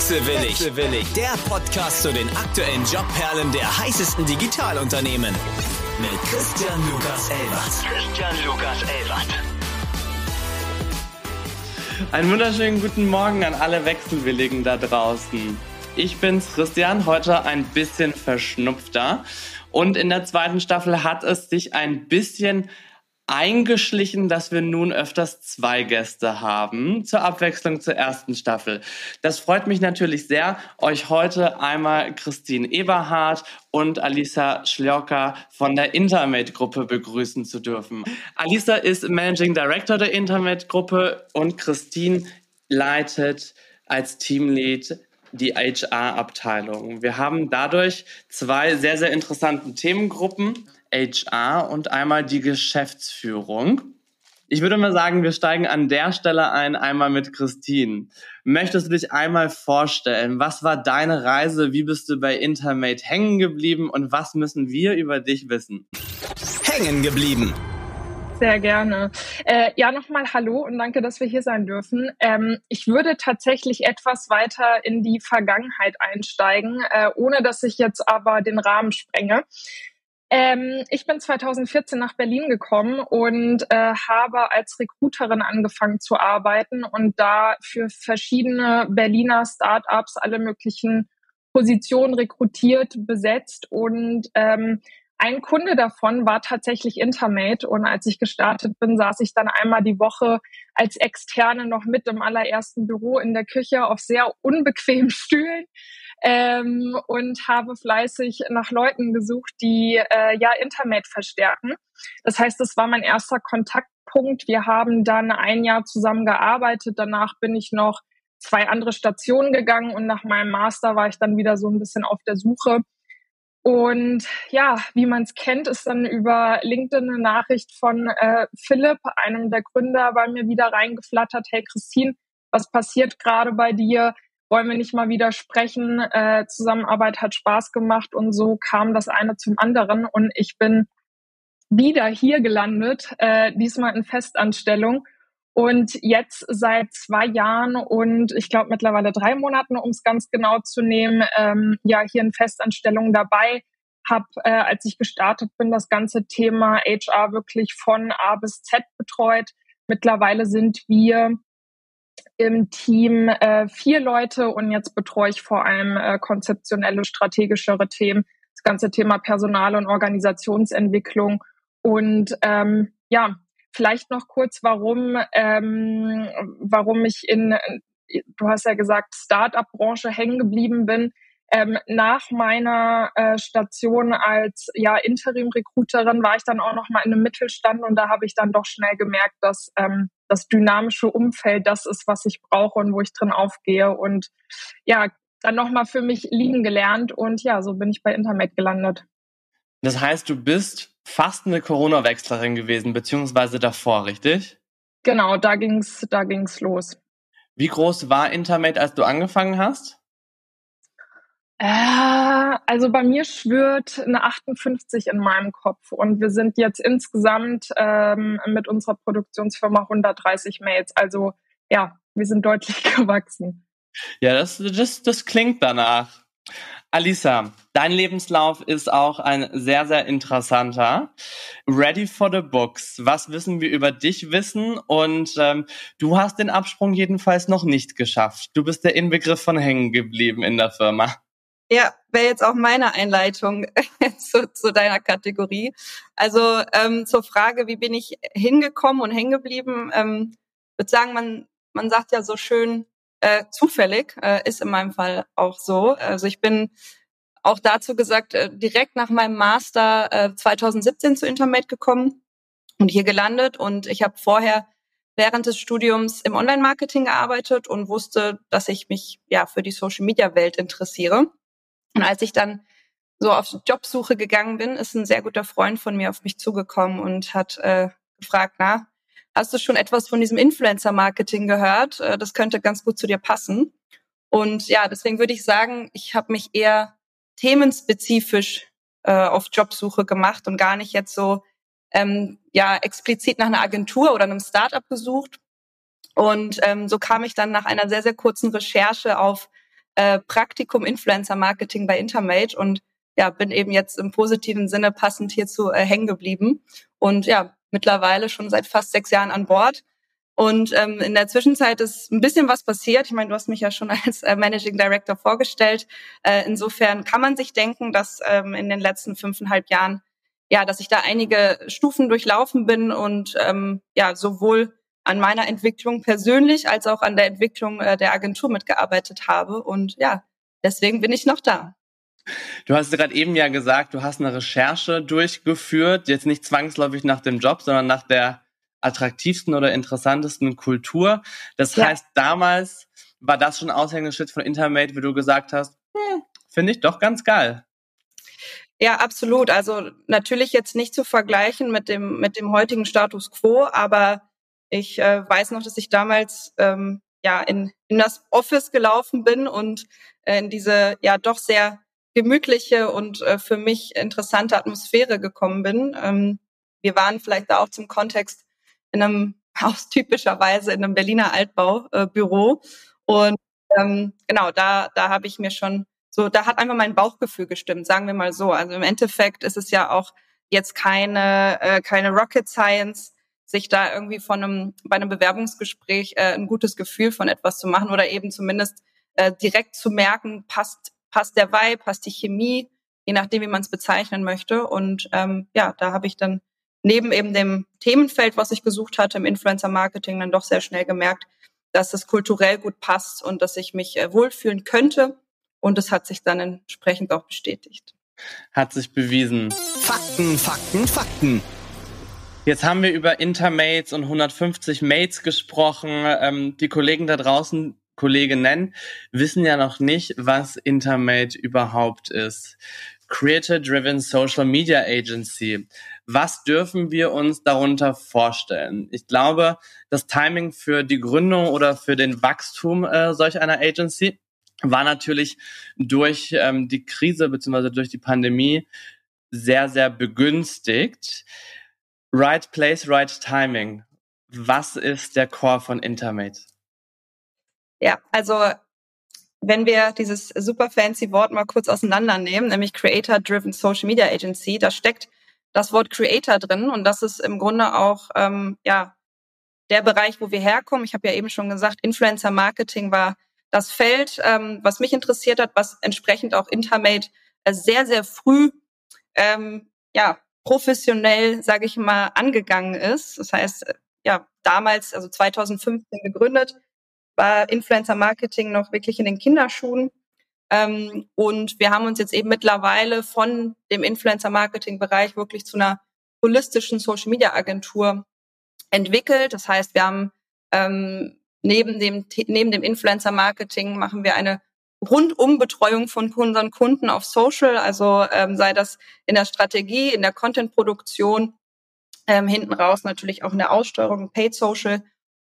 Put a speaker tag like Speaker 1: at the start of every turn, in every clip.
Speaker 1: Wechselwillig. Wechselwillig, der Podcast zu den aktuellen Jobperlen der heißesten Digitalunternehmen. Mit Christian Lukas Elbert. Christian Lukas Elbert.
Speaker 2: Einen wunderschönen guten Morgen an alle Wechselwilligen da draußen. Ich bin's, Christian, heute ein bisschen verschnupfter. Und in der zweiten Staffel hat es sich ein bisschen eingeschlichen, dass wir nun öfters zwei Gäste haben, zur Abwechslung zur ersten Staffel. Das freut mich natürlich sehr, euch heute einmal Christine Eberhardt und Alisa Schlioka von der Intermate-Gruppe begrüßen zu dürfen. Alisa ist Managing Director der Intermate-Gruppe und Christine leitet als Teamlead die HR-Abteilung. Wir haben dadurch zwei sehr, sehr interessante Themengruppen. HR und einmal die Geschäftsführung. Ich würde mal sagen, wir steigen an der Stelle ein, einmal mit Christine. Möchtest du dich einmal vorstellen? Was war deine Reise? Wie bist du bei Intermate hängen geblieben? Und was müssen wir über dich wissen?
Speaker 1: Hängen geblieben.
Speaker 3: Sehr gerne. Äh, ja, nochmal Hallo und danke, dass wir hier sein dürfen. Ähm, ich würde tatsächlich etwas weiter in die Vergangenheit einsteigen, äh, ohne dass ich jetzt aber den Rahmen sprenge. Ähm, ich bin 2014 nach Berlin gekommen und äh, habe als Recruiterin angefangen zu arbeiten und da für verschiedene Berliner Startups alle möglichen Positionen rekrutiert, besetzt. Und ähm, ein Kunde davon war tatsächlich Intermate. Und als ich gestartet bin, saß ich dann einmal die Woche als Externe noch mit im allerersten Büro in der Küche auf sehr unbequemen Stühlen ähm, und habe fleißig nach Leuten gesucht, die äh, ja Internet verstärken. Das heißt, das war mein erster Kontaktpunkt. Wir haben dann ein Jahr zusammen gearbeitet. Danach bin ich noch zwei andere Stationen gegangen und nach meinem Master war ich dann wieder so ein bisschen auf der Suche. Und ja, wie man es kennt, ist dann über LinkedIn eine Nachricht von äh, Philipp, einem der Gründer, bei mir wieder reingeflattert. Hey Christine, was passiert gerade bei dir? Wollen wir nicht mal wieder sprechen. Äh, Zusammenarbeit hat Spaß gemacht und so kam das eine zum anderen und ich bin wieder hier gelandet, äh, diesmal in Festanstellung und jetzt seit zwei Jahren und ich glaube mittlerweile drei Monaten, um es ganz genau zu nehmen, ähm, ja hier in Festanstellung dabei. Hab, äh, als ich gestartet bin, das ganze Thema HR wirklich von A bis Z betreut. Mittlerweile sind wir im Team äh, vier Leute und jetzt betreue ich vor allem äh, konzeptionelle, strategischere Themen, das ganze Thema Personal- und Organisationsentwicklung. Und ähm, ja, vielleicht noch kurz, warum, ähm, warum ich in, du hast ja gesagt, Start-up-Branche hängen geblieben bin. Ähm, nach meiner äh, Station als ja Interim-Recruiterin war ich dann auch noch mal in einem Mittelstand und da habe ich dann doch schnell gemerkt, dass ähm, das dynamische Umfeld das ist, was ich brauche und wo ich drin aufgehe und ja dann noch mal für mich lieben gelernt und ja so bin ich bei Internet gelandet.
Speaker 2: Das heißt, du bist fast eine Corona-Wechslerin gewesen beziehungsweise davor, richtig?
Speaker 3: Genau, da ging's da ging's los.
Speaker 2: Wie groß war Intermate, als du angefangen hast?
Speaker 3: Äh, also bei mir schwört eine 58 in meinem Kopf und wir sind jetzt insgesamt ähm, mit unserer Produktionsfirma 130 Mails. Also ja, wir sind deutlich gewachsen.
Speaker 2: Ja, das, das, das klingt danach. Alisa, dein Lebenslauf ist auch ein sehr, sehr interessanter. Ready for the books. Was wissen wir über dich wissen? Und ähm, du hast den Absprung jedenfalls noch nicht geschafft. Du bist der Inbegriff von hängen geblieben in der Firma.
Speaker 4: Ja, wäre jetzt auch meine Einleitung zu, zu deiner Kategorie. Also ähm, zur Frage, wie bin ich hingekommen und hängen geblieben? Ähm, würde sagen, man man sagt ja so schön äh, zufällig, äh, ist in meinem Fall auch so. Also ich bin auch dazu gesagt äh, direkt nach meinem Master äh, 2017 zu Intermate gekommen und hier gelandet und ich habe vorher während des Studiums im Online-Marketing gearbeitet und wusste, dass ich mich ja für die Social-Media-Welt interessiere und als ich dann so auf Jobsuche gegangen bin, ist ein sehr guter Freund von mir auf mich zugekommen und hat äh, gefragt, na, hast du schon etwas von diesem Influencer-Marketing gehört? Äh, das könnte ganz gut zu dir passen. Und ja, deswegen würde ich sagen, ich habe mich eher themenspezifisch äh, auf Jobsuche gemacht und gar nicht jetzt so ähm, ja explizit nach einer Agentur oder einem Startup gesucht. Und ähm, so kam ich dann nach einer sehr sehr kurzen Recherche auf äh, Praktikum Influencer Marketing bei Intermate und ja, bin eben jetzt im positiven Sinne passend hierzu äh, hängen geblieben und ja, mittlerweile schon seit fast sechs Jahren an Bord. Und ähm, in der Zwischenzeit ist ein bisschen was passiert. Ich meine, du hast mich ja schon als äh, Managing Director vorgestellt. Äh, insofern kann man sich denken, dass ähm, in den letzten fünfeinhalb Jahren ja, dass ich da einige Stufen durchlaufen bin und ähm, ja sowohl an meiner Entwicklung persönlich als auch an der Entwicklung äh, der Agentur mitgearbeitet habe. Und ja, deswegen bin ich noch da.
Speaker 2: Du hast gerade eben ja gesagt, du hast eine Recherche durchgeführt, jetzt nicht zwangsläufig nach dem Job, sondern nach der attraktivsten oder interessantesten Kultur. Das ja. heißt, damals war das schon Aushängeschild von Intermate, wie du gesagt hast, hm, finde ich doch ganz geil.
Speaker 4: Ja, absolut. Also natürlich jetzt nicht zu vergleichen mit dem mit dem heutigen Status quo, aber ich äh, weiß noch, dass ich damals ähm, ja in, in das Office gelaufen bin und äh, in diese ja doch sehr gemütliche und äh, für mich interessante Atmosphäre gekommen bin. Ähm, wir waren vielleicht da auch zum Kontext in einem aus typischerweise in einem Berliner Altbaubüro äh, und ähm, genau da da habe ich mir schon so, da hat einfach mein Bauchgefühl gestimmt, sagen wir mal so. Also im Endeffekt ist es ja auch jetzt keine, äh, keine Rocket Science, sich da irgendwie von einem, bei einem Bewerbungsgespräch äh, ein gutes Gefühl von etwas zu machen oder eben zumindest äh, direkt zu merken, passt, passt der Vibe, passt die Chemie, je nachdem, wie man es bezeichnen möchte. Und ähm, ja, da habe ich dann neben eben dem Themenfeld, was ich gesucht hatte im Influencer Marketing, dann doch sehr schnell gemerkt, dass es kulturell gut passt und dass ich mich äh, wohlfühlen könnte und es hat sich dann entsprechend auch bestätigt.
Speaker 2: Hat sich bewiesen.
Speaker 1: Fakten, Fakten, Fakten.
Speaker 2: Jetzt haben wir über Intermates und 150 Mates gesprochen. Ähm, die Kollegen da draußen, Kolleginnen, wissen ja noch nicht, was Intermate überhaupt ist. Creator-Driven Social Media Agency. Was dürfen wir uns darunter vorstellen? Ich glaube, das Timing für die Gründung oder für den Wachstum äh, solch einer Agency war natürlich durch ähm, die Krise beziehungsweise durch die Pandemie sehr, sehr begünstigt. Right place, right timing. Was ist der Core von Intermate?
Speaker 4: Ja, also wenn wir dieses super fancy Wort mal kurz auseinandernehmen, nämlich Creator Driven Social Media Agency, da steckt das Wort Creator drin und das ist im Grunde auch ähm, ja der Bereich, wo wir herkommen. Ich habe ja eben schon gesagt, Influencer Marketing war das Feld, ähm, was mich interessiert hat, was entsprechend auch Intermate äh, sehr, sehr früh ähm, ja, professionell, sage ich mal, angegangen ist. Das heißt, ja, damals, also 2015 gegründet, war Influencer Marketing noch wirklich in den Kinderschuhen. Ähm, und wir haben uns jetzt eben mittlerweile von dem Influencer Marketing Bereich wirklich zu einer holistischen Social Media Agentur entwickelt. Das heißt, wir haben ähm, neben dem, neben dem Influencer-Marketing machen wir eine Rundumbetreuung von unseren Kunden auf Social, also ähm, sei das in der Strategie, in der Content-Produktion, ähm, hinten raus natürlich auch in der Aussteuerung, Paid Social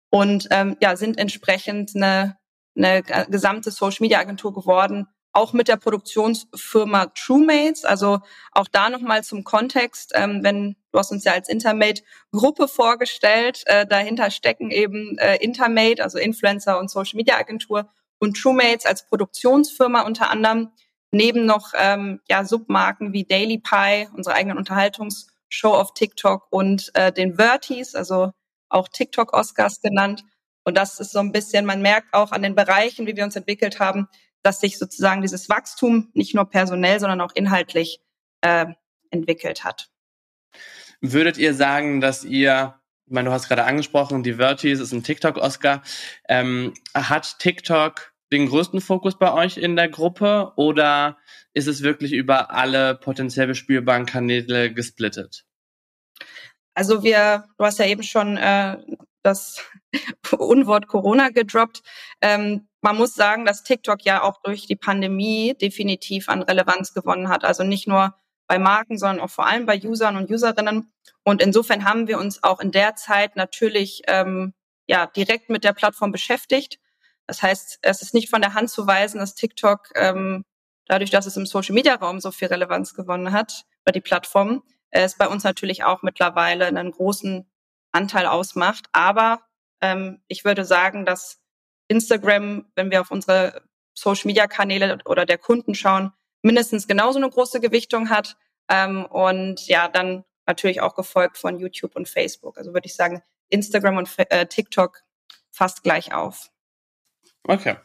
Speaker 4: und ähm, ja, sind entsprechend eine, eine gesamte Social-Media-Agentur geworden, auch mit der Produktionsfirma TrueMates. Also auch da nochmal zum Kontext, ähm, wenn du hast uns ja als Intermate-Gruppe vorgestellt, äh, dahinter stecken eben äh, Intermate, also Influencer und Social-Media-Agentur und TrueMates als Produktionsfirma unter anderem, neben noch ähm, ja, Submarken wie Daily Pie, unsere eigenen Unterhaltungsshow auf TikTok und äh, den Verties, also auch TikTok-Oscars genannt. Und das ist so ein bisschen, man merkt auch an den Bereichen, wie wir uns entwickelt haben, dass sich sozusagen dieses Wachstum nicht nur personell, sondern auch inhaltlich äh, entwickelt hat.
Speaker 2: Würdet ihr sagen, dass ihr, ich meine, du hast gerade angesprochen, die Vertis ist ein TikTok-Oscar. Ähm, hat TikTok den größten Fokus bei euch in der Gruppe oder ist es wirklich über alle potenziell bespielbaren Kanäle gesplittet?
Speaker 4: Also wir, du hast ja eben schon äh, das Unwort Corona gedroppt. Ähm, man muss sagen, dass TikTok ja auch durch die Pandemie definitiv an Relevanz gewonnen hat. Also nicht nur bei Marken, sondern auch vor allem bei Usern und Userinnen. Und insofern haben wir uns auch in der Zeit natürlich ähm, ja direkt mit der Plattform beschäftigt. Das heißt, es ist nicht von der Hand zu weisen, dass TikTok ähm, dadurch, dass es im Social Media Raum so viel Relevanz gewonnen hat, bei die Plattform, es bei uns natürlich auch mittlerweile einen großen Anteil ausmacht. Aber ähm, ich würde sagen, dass Instagram, wenn wir auf unsere Social-Media-Kanäle oder der Kunden schauen, mindestens genauso eine große Gewichtung hat. Ähm, und ja, dann natürlich auch gefolgt von YouTube und Facebook. Also würde ich sagen, Instagram und äh, TikTok fast gleich auf.
Speaker 2: Okay.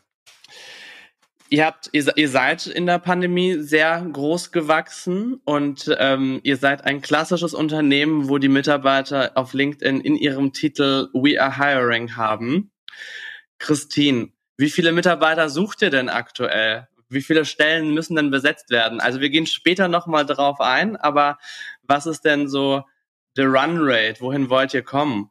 Speaker 2: Ihr habt, ihr, ihr seid in der Pandemie sehr groß gewachsen und ähm, ihr seid ein klassisches Unternehmen, wo die Mitarbeiter auf LinkedIn in ihrem Titel We are hiring haben. Christine, wie viele Mitarbeiter sucht ihr denn aktuell? Wie viele Stellen müssen denn besetzt werden? Also wir gehen später nochmal drauf ein, aber was ist denn so the Run Rate? Wohin wollt ihr kommen?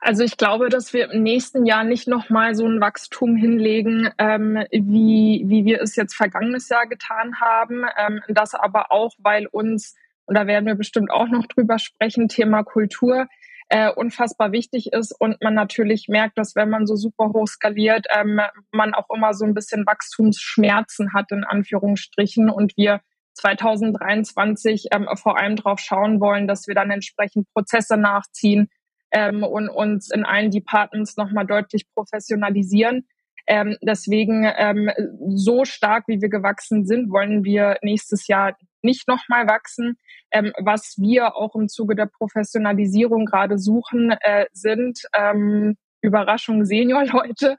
Speaker 3: Also ich glaube, dass wir im nächsten Jahr nicht nochmal so ein Wachstum hinlegen, ähm, wie, wie wir es jetzt vergangenes Jahr getan haben. Ähm, das aber auch, weil uns, und da werden wir bestimmt auch noch drüber sprechen, Thema Kultur äh, unfassbar wichtig ist und man natürlich merkt, dass wenn man so super hoch skaliert, ähm, man auch immer so ein bisschen Wachstumsschmerzen hat, in Anführungsstrichen, und wir 2023 ähm, vor allem darauf schauen wollen, dass wir dann entsprechend Prozesse nachziehen, ähm, und uns in allen Departments nochmal deutlich professionalisieren. Ähm, deswegen ähm, so stark, wie wir gewachsen sind, wollen wir nächstes Jahr nicht nochmal wachsen. Ähm, was wir auch im Zuge der Professionalisierung gerade suchen, äh, sind ähm, Überraschung Senior-Leute,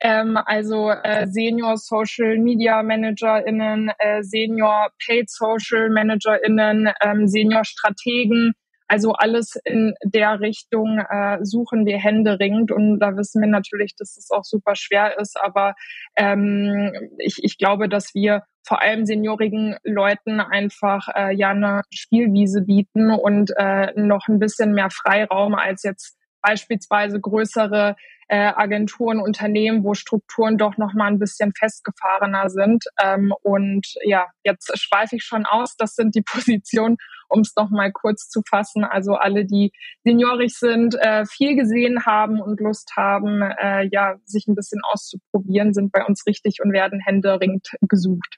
Speaker 3: ähm, also äh, Senior Social Media ManagerInnen, äh, Senior Paid Social ManagerInnen, ähm, Senior Strategen, also alles in der Richtung äh, suchen wir händeringend und da wissen wir natürlich, dass es auch super schwer ist, aber ähm, ich, ich glaube, dass wir vor allem seniorigen Leuten einfach äh, ja eine Spielwiese bieten und äh, noch ein bisschen mehr Freiraum als jetzt beispielsweise größere äh, Agenturen, Unternehmen, wo Strukturen doch noch mal ein bisschen festgefahrener sind. Ähm, und ja, jetzt schweife ich schon aus. Das sind die Positionen, um es noch mal kurz zu fassen. Also alle, die seniorig sind, äh, viel gesehen haben und Lust haben, äh, ja, sich ein bisschen auszuprobieren, sind bei uns richtig und werden händeringend gesucht.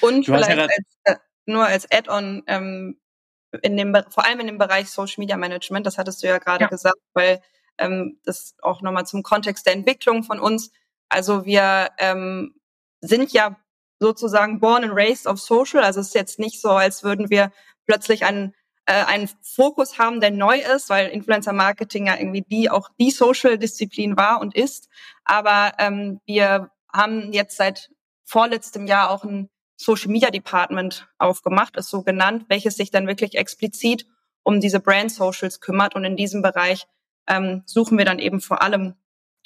Speaker 4: Und du vielleicht als, äh, nur als Add-on, ähm, in dem, vor allem in dem Bereich Social Media Management, das hattest du ja gerade ja. gesagt, weil ähm, das auch nochmal zum Kontext der Entwicklung von uns. Also wir ähm, sind ja sozusagen born and raised of social. Also es ist jetzt nicht so, als würden wir plötzlich einen äh, einen Fokus haben, der neu ist, weil Influencer Marketing ja irgendwie die auch die Social Disziplin war und ist. Aber ähm, wir haben jetzt seit vorletztem Jahr auch ein Social Media Department aufgemacht, ist so genannt, welches sich dann wirklich explizit um diese Brand Socials kümmert. Und in diesem Bereich ähm, suchen wir dann eben vor allem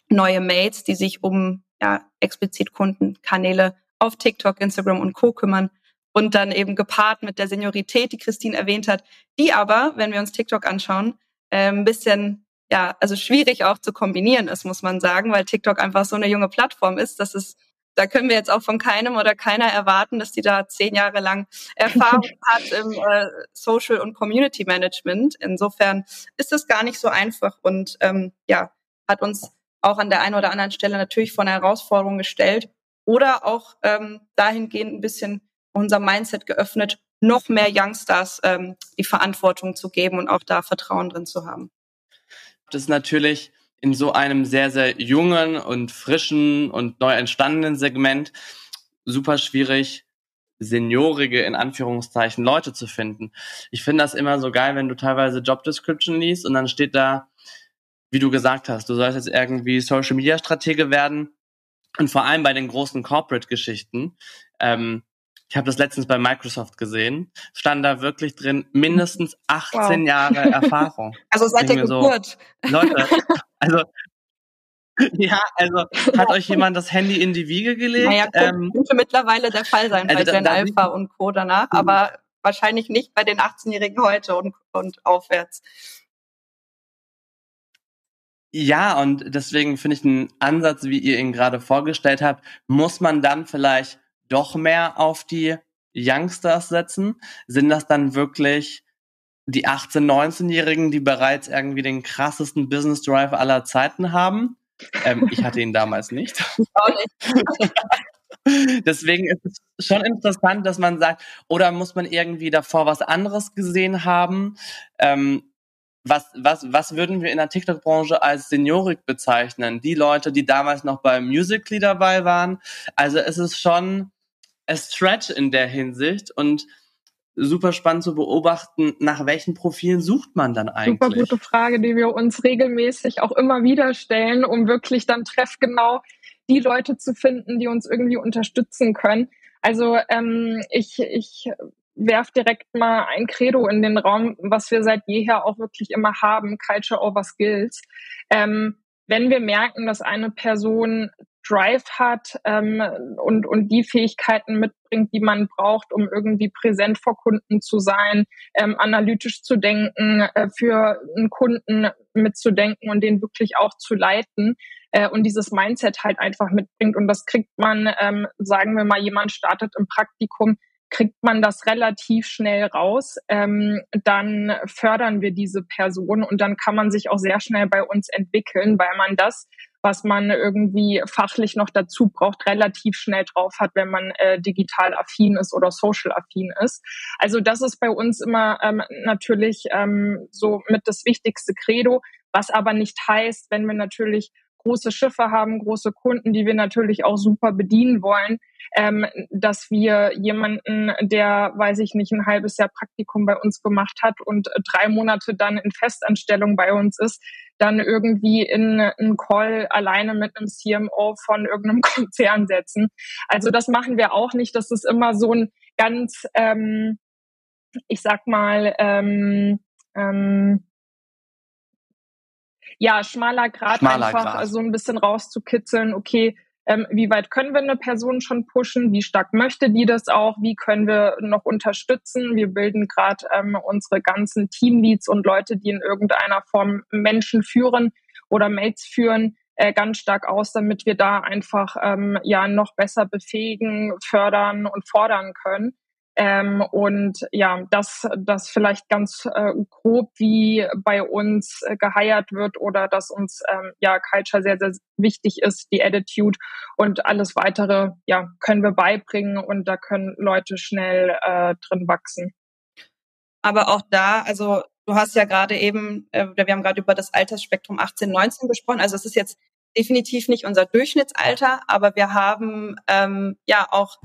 Speaker 4: neue Mates, die sich um ja, explizit Kundenkanäle auf TikTok, Instagram und Co. kümmern und dann eben gepaart mit der Seniorität, die Christine erwähnt hat, die aber, wenn wir uns TikTok anschauen, äh, ein bisschen ja, also schwierig auch zu kombinieren ist, muss man sagen, weil TikTok einfach so eine junge Plattform ist, dass es da können wir jetzt auch von keinem oder keiner erwarten, dass die da zehn Jahre lang Erfahrung hat im äh, Social und Community Management. Insofern ist es gar nicht so einfach und ähm, ja, hat uns auch an der einen oder anderen Stelle natürlich vor eine Herausforderung gestellt oder auch ähm, dahingehend ein bisschen unser Mindset geöffnet, noch mehr Youngstars ähm, die Verantwortung zu geben und auch da Vertrauen drin zu haben.
Speaker 2: Das ist natürlich in so einem sehr, sehr jungen und frischen und neu entstandenen Segment super schwierig, seniorige, in Anführungszeichen, Leute zu finden. Ich finde das immer so geil, wenn du teilweise Job Description liest und dann steht da, wie du gesagt hast, du sollst jetzt irgendwie Social Media Stratege werden. Und vor allem bei den großen Corporate-Geschichten, ähm, ich habe das letztens bei Microsoft gesehen, stand da wirklich drin mindestens 18 wow. Jahre Erfahrung.
Speaker 4: Also seit der Geburt.
Speaker 2: So, Leute, also ja, also hat euch jemand das Handy in die Wiege gelegt?
Speaker 4: Naja, ähm, könnte mittlerweile der Fall sein also bei Gen Alpha und Co. danach, mhm. aber wahrscheinlich nicht bei den 18-Jährigen heute und, und aufwärts.
Speaker 2: Ja, und deswegen finde ich einen Ansatz, wie ihr ihn gerade vorgestellt habt, muss man dann vielleicht doch mehr auf die Youngsters setzen? Sind das dann wirklich die 18-, 19-Jährigen, die bereits irgendwie den krassesten Business Drive aller Zeiten haben? Ähm, ich hatte ihn damals nicht. Auch nicht. Deswegen ist es schon interessant, dass man sagt, oder muss man irgendwie davor was anderes gesehen haben? Ähm, was, was, was würden wir in der TikTok-Branche als Seniorik bezeichnen? Die Leute, die damals noch beim Musical.ly dabei waren. Also es ist schon a stretch in der Hinsicht und super spannend zu beobachten, nach welchen Profilen sucht man dann eigentlich?
Speaker 3: Super gute Frage, die wir uns regelmäßig auch immer wieder stellen, um wirklich dann treffgenau die Leute zu finden, die uns irgendwie unterstützen können. Also ähm, ich, ich werf direkt mal ein Credo in den Raum, was wir seit jeher auch wirklich immer haben, Culture over Skills. Ähm, wenn wir merken, dass eine Person Drive hat ähm, und, und die Fähigkeiten mitbringt, die man braucht, um irgendwie präsent vor Kunden zu sein, ähm, analytisch zu denken, äh, für einen Kunden mitzudenken und den wirklich auch zu leiten äh, und dieses Mindset halt einfach mitbringt. Und das kriegt man, ähm, sagen wir mal, jemand startet im Praktikum, kriegt man das relativ schnell raus, ähm, dann fördern wir diese Person und dann kann man sich auch sehr schnell bei uns entwickeln, weil man das, was man irgendwie fachlich noch dazu braucht, relativ schnell drauf hat, wenn man äh, digital affin ist oder social affin ist. Also das ist bei uns immer ähm, natürlich ähm, so mit das wichtigste Credo, was aber nicht heißt, wenn wir natürlich große Schiffe haben, große Kunden, die wir natürlich auch super bedienen wollen, ähm, dass wir jemanden, der, weiß ich nicht, ein halbes Jahr Praktikum bei uns gemacht hat und drei Monate dann in Festanstellung bei uns ist, dann irgendwie in einen Call alleine mit einem CMO von irgendeinem Konzern setzen. Also das machen wir auch nicht. Das ist immer so ein ganz, ähm, ich sag mal, ähm, ähm, ja, schmaler Grad schmaler einfach Grad. so ein bisschen rauszukitzeln, okay, ähm, wie weit können wir eine Person schon pushen, wie stark möchte die das auch, wie können wir noch unterstützen. Wir bilden gerade ähm, unsere ganzen Teamleads und Leute, die in irgendeiner Form Menschen führen oder Mails führen, äh, ganz stark aus, damit wir da einfach ähm, ja noch besser befähigen, fördern und fordern können. Ähm, und ja, das, das vielleicht ganz äh, grob, wie bei uns äh, geheiert wird oder dass uns ähm, ja Culture sehr, sehr wichtig ist, die Attitude und alles weitere, ja, können wir beibringen und da können Leute schnell äh, drin wachsen.
Speaker 4: Aber auch da, also du hast ja gerade eben, äh, wir haben gerade über das Altersspektrum 18, 19 gesprochen. Also es ist jetzt definitiv nicht unser Durchschnittsalter, aber wir haben ähm, ja auch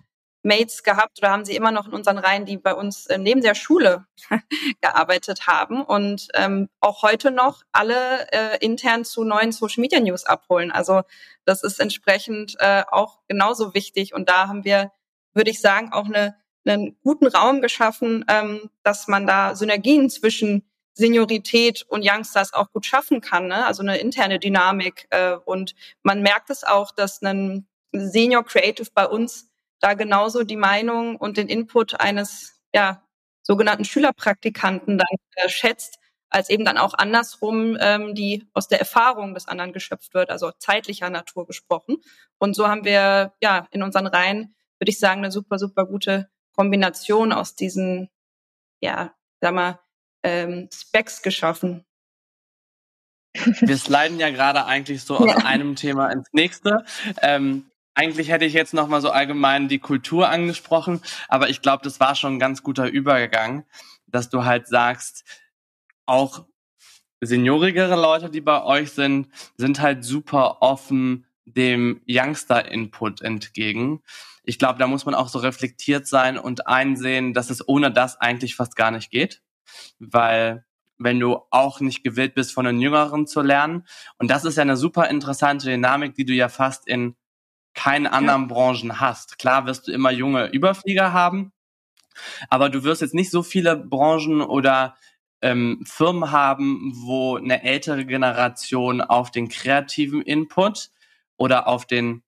Speaker 4: Mates gehabt oder haben sie immer noch in unseren Reihen, die bei uns äh, neben der Schule gearbeitet haben und ähm, auch heute noch alle äh, intern zu neuen Social Media News abholen. Also das ist entsprechend äh, auch genauso wichtig und da haben wir, würde ich sagen, auch eine, einen guten Raum geschaffen, ähm, dass man da Synergien zwischen Seniorität und Youngsters auch gut schaffen kann, ne? also eine interne Dynamik. Äh, und man merkt es auch, dass ein Senior Creative bei uns da genauso die Meinung und den Input eines ja, sogenannten Schülerpraktikanten dann äh, schätzt, als eben dann auch andersrum, ähm, die aus der Erfahrung des anderen geschöpft wird, also zeitlicher Natur gesprochen. Und so haben wir ja in unseren Reihen, würde ich sagen, eine super, super gute Kombination aus diesen, ja, sag mal, ähm, Specs geschaffen.
Speaker 2: Wir sliden ja gerade eigentlich so ja. aus einem Thema ins nächste. Ähm, eigentlich hätte ich jetzt noch mal so allgemein die Kultur angesprochen, aber ich glaube, das war schon ein ganz guter Übergang, dass du halt sagst, auch seniorigere Leute, die bei euch sind, sind halt super offen dem Youngster-Input entgegen. Ich glaube, da muss man auch so reflektiert sein und einsehen, dass es ohne das eigentlich fast gar nicht geht, weil wenn du auch nicht gewillt bist, von den Jüngeren zu lernen. Und das ist ja eine super interessante Dynamik, die du ja fast in keinen anderen ja. Branchen hast. Klar wirst du immer junge Überflieger haben, aber du wirst jetzt nicht so viele Branchen oder ähm, Firmen haben, wo eine ältere Generation auf den kreativen Input oder auf den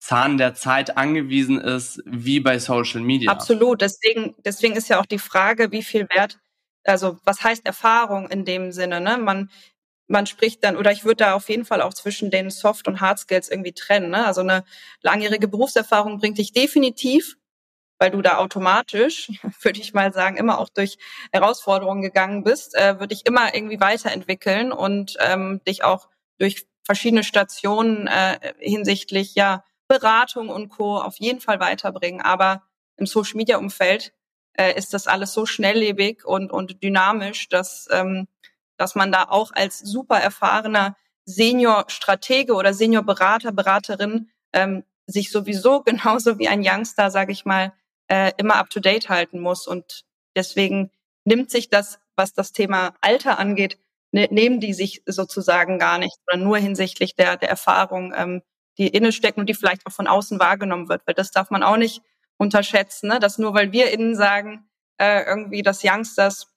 Speaker 2: Zahn der Zeit angewiesen ist, wie bei Social Media.
Speaker 4: Absolut. Deswegen, deswegen ist ja auch die Frage, wie viel Wert, also was heißt Erfahrung in dem Sinne? Ne? Man, man spricht dann, oder ich würde da auf jeden Fall auch zwischen den Soft- und Hard Skills irgendwie trennen. Ne? Also eine langjährige Berufserfahrung bringt dich definitiv, weil du da automatisch, würde ich mal sagen, immer auch durch Herausforderungen gegangen bist, äh, würde ich immer irgendwie weiterentwickeln und ähm, dich auch durch verschiedene Stationen äh, hinsichtlich ja Beratung und Co. auf jeden Fall weiterbringen. Aber im Social Media Umfeld äh, ist das alles so schnelllebig und, und dynamisch, dass ähm, dass man da auch als super erfahrener Senior-Stratege oder Senior-Berater, Beraterin ähm, sich sowieso genauso wie ein Youngster, sage ich mal, äh, immer up-to-date halten muss. Und deswegen nimmt sich das, was das Thema Alter angeht, ne, nehmen die sich sozusagen gar nicht, sondern nur hinsichtlich der, der Erfahrung, ähm, die inne stecken und die vielleicht auch von außen wahrgenommen wird. Weil das darf man auch nicht unterschätzen, ne? dass nur weil wir innen sagen, äh, irgendwie das Youngsters,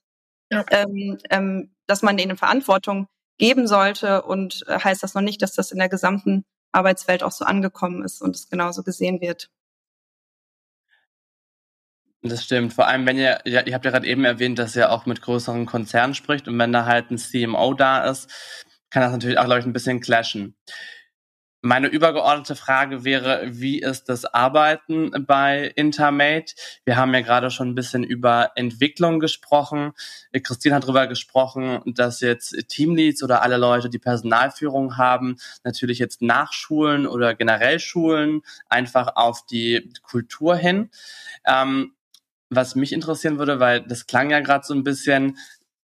Speaker 4: ja. ähm, ähm, dass man denen Verantwortung geben sollte und äh, heißt das noch nicht, dass das in der gesamten Arbeitswelt auch so angekommen ist und es genauso gesehen wird.
Speaker 2: Das stimmt. Vor allem, wenn ihr, ihr habt ja gerade eben erwähnt, dass ihr auch mit größeren Konzernen spricht und wenn da halt ein CMO da ist, kann das natürlich auch, glaube ich, ein bisschen clashen. Meine übergeordnete Frage wäre, wie ist das Arbeiten bei Intermate? Wir haben ja gerade schon ein bisschen über Entwicklung gesprochen. Christine hat darüber gesprochen, dass jetzt Teamleads oder alle Leute, die Personalführung haben, natürlich jetzt nachschulen oder generell schulen, einfach auf die Kultur hin. Ähm, was mich interessieren würde, weil das klang ja gerade so ein bisschen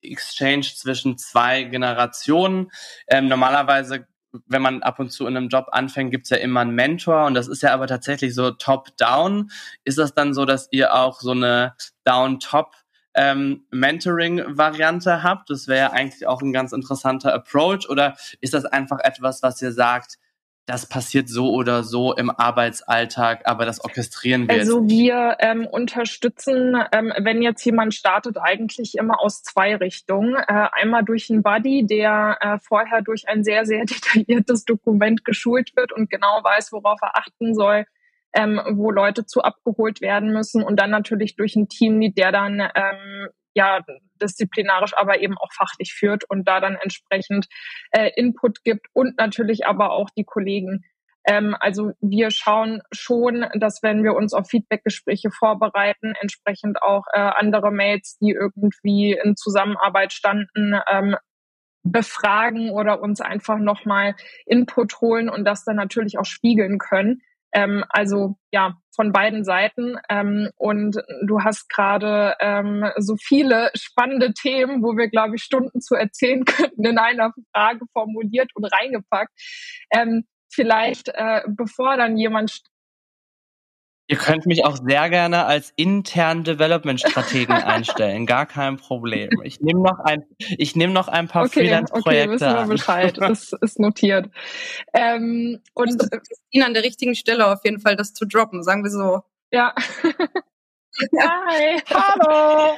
Speaker 2: Exchange zwischen zwei Generationen. Ähm, normalerweise wenn man ab und zu in einem Job anfängt, gibt's ja immer einen Mentor und das ist ja aber tatsächlich so top-down. Ist das dann so, dass ihr auch so eine down-top ähm, Mentoring-Variante habt? Das wäre ja eigentlich auch ein ganz interessanter Approach oder ist das einfach etwas, was ihr sagt, das passiert so oder so im Arbeitsalltag, aber das orchestrieren wir
Speaker 3: Also wir ähm, unterstützen, ähm, wenn jetzt jemand startet, eigentlich immer aus zwei Richtungen. Äh, einmal durch einen Buddy, der äh, vorher durch ein sehr, sehr detailliertes Dokument geschult wird und genau weiß, worauf er achten soll, ähm, wo Leute zu abgeholt werden müssen und dann natürlich durch ein Teamlead, der dann ähm, ja disziplinarisch, aber eben auch fachlich führt und da dann entsprechend äh, Input gibt und natürlich aber auch die Kollegen. Ähm, also wir schauen schon, dass wenn wir uns auf Feedbackgespräche vorbereiten, entsprechend auch äh, andere Mails, die irgendwie in Zusammenarbeit standen, ähm, befragen oder uns einfach nochmal Input holen und das dann natürlich auch spiegeln können. Ähm, also ja, von beiden Seiten. Ähm, und du hast gerade ähm, so viele spannende Themen, wo wir, glaube ich, Stunden zu erzählen könnten, in einer Frage formuliert und reingepackt. Ähm, vielleicht, äh, bevor dann jemand
Speaker 2: Ihr könnt mich auch sehr gerne als internen Development-Strategen einstellen, gar kein Problem. Ich nehme noch ein, ich nehme noch ein paar okay, Freelance-Projekte. Okay, wissen
Speaker 3: wir Bescheid. Das ist notiert. Ähm,
Speaker 4: und Christine an der richtigen Stelle auf jeden Fall das zu droppen, sagen wir so.
Speaker 3: Ja. Hi, hallo.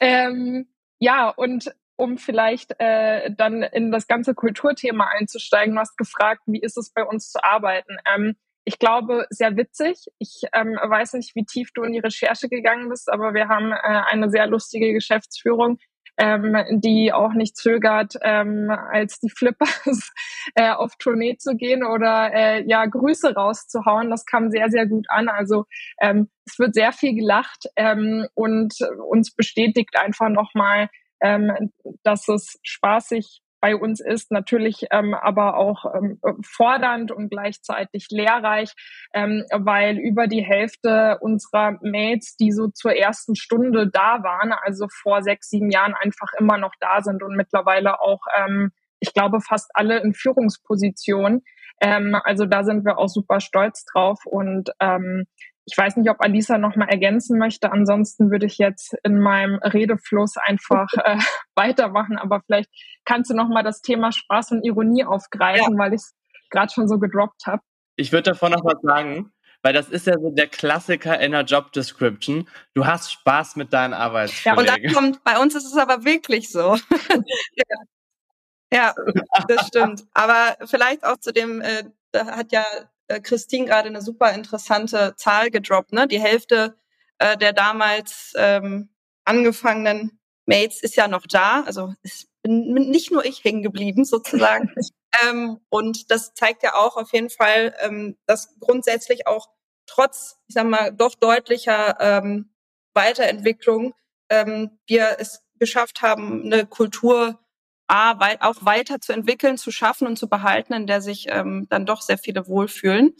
Speaker 3: ähm, ja, und um vielleicht äh, dann in das ganze Kulturthema einzusteigen, du hast gefragt, wie ist es bei uns zu arbeiten? Ähm, ich glaube, sehr witzig. Ich ähm, weiß nicht, wie tief du in die Recherche gegangen bist, aber wir haben äh, eine sehr lustige Geschäftsführung, ähm, die auch nicht zögert, ähm, als die Flippers äh, auf Tournee zu gehen oder äh, ja Grüße rauszuhauen. Das kam sehr, sehr gut an. Also ähm, es wird sehr viel gelacht ähm, und uns bestätigt einfach nochmal, ähm, dass es spaßig bei uns ist, natürlich ähm, aber auch ähm, fordernd und gleichzeitig lehrreich, ähm, weil über die Hälfte unserer Mates, die so zur ersten Stunde da waren, also vor sechs, sieben Jahren einfach immer noch da sind und mittlerweile auch, ähm, ich glaube, fast alle in Führungspositionen. Ähm, also da sind wir auch super stolz drauf und ähm, ich weiß nicht, ob Alisa noch mal ergänzen möchte. Ansonsten würde ich jetzt in meinem Redefluss einfach äh, weitermachen. Aber vielleicht kannst du noch mal das Thema Spaß und Ironie aufgreifen, ja. weil ich es gerade schon so gedroppt habe.
Speaker 2: Ich würde davon noch was sagen, weil das ist ja so der Klassiker in der Job Description. Du hast Spaß mit deinen Arbeitskollegen.
Speaker 4: Ja, und dann kommt, bei uns ist es aber wirklich so. ja. ja, das stimmt. Aber vielleicht auch zu dem, äh, da hat ja äh, Christine gerade eine super interessante Zahl gedroppt. Ne? Die Hälfte äh, der damals ähm, angefangenen Mates ist ja noch da. Also ist bin nicht nur ich hängen geblieben sozusagen. ähm, und das zeigt ja auch auf jeden Fall, ähm, dass grundsätzlich auch trotz, ich sag mal, doch deutlicher ähm, Weiterentwicklung ähm, wir es geschafft haben, eine Kultur A, wei auch weiterzuentwickeln, zu schaffen und zu behalten, in der sich ähm, dann doch sehr viele wohlfühlen.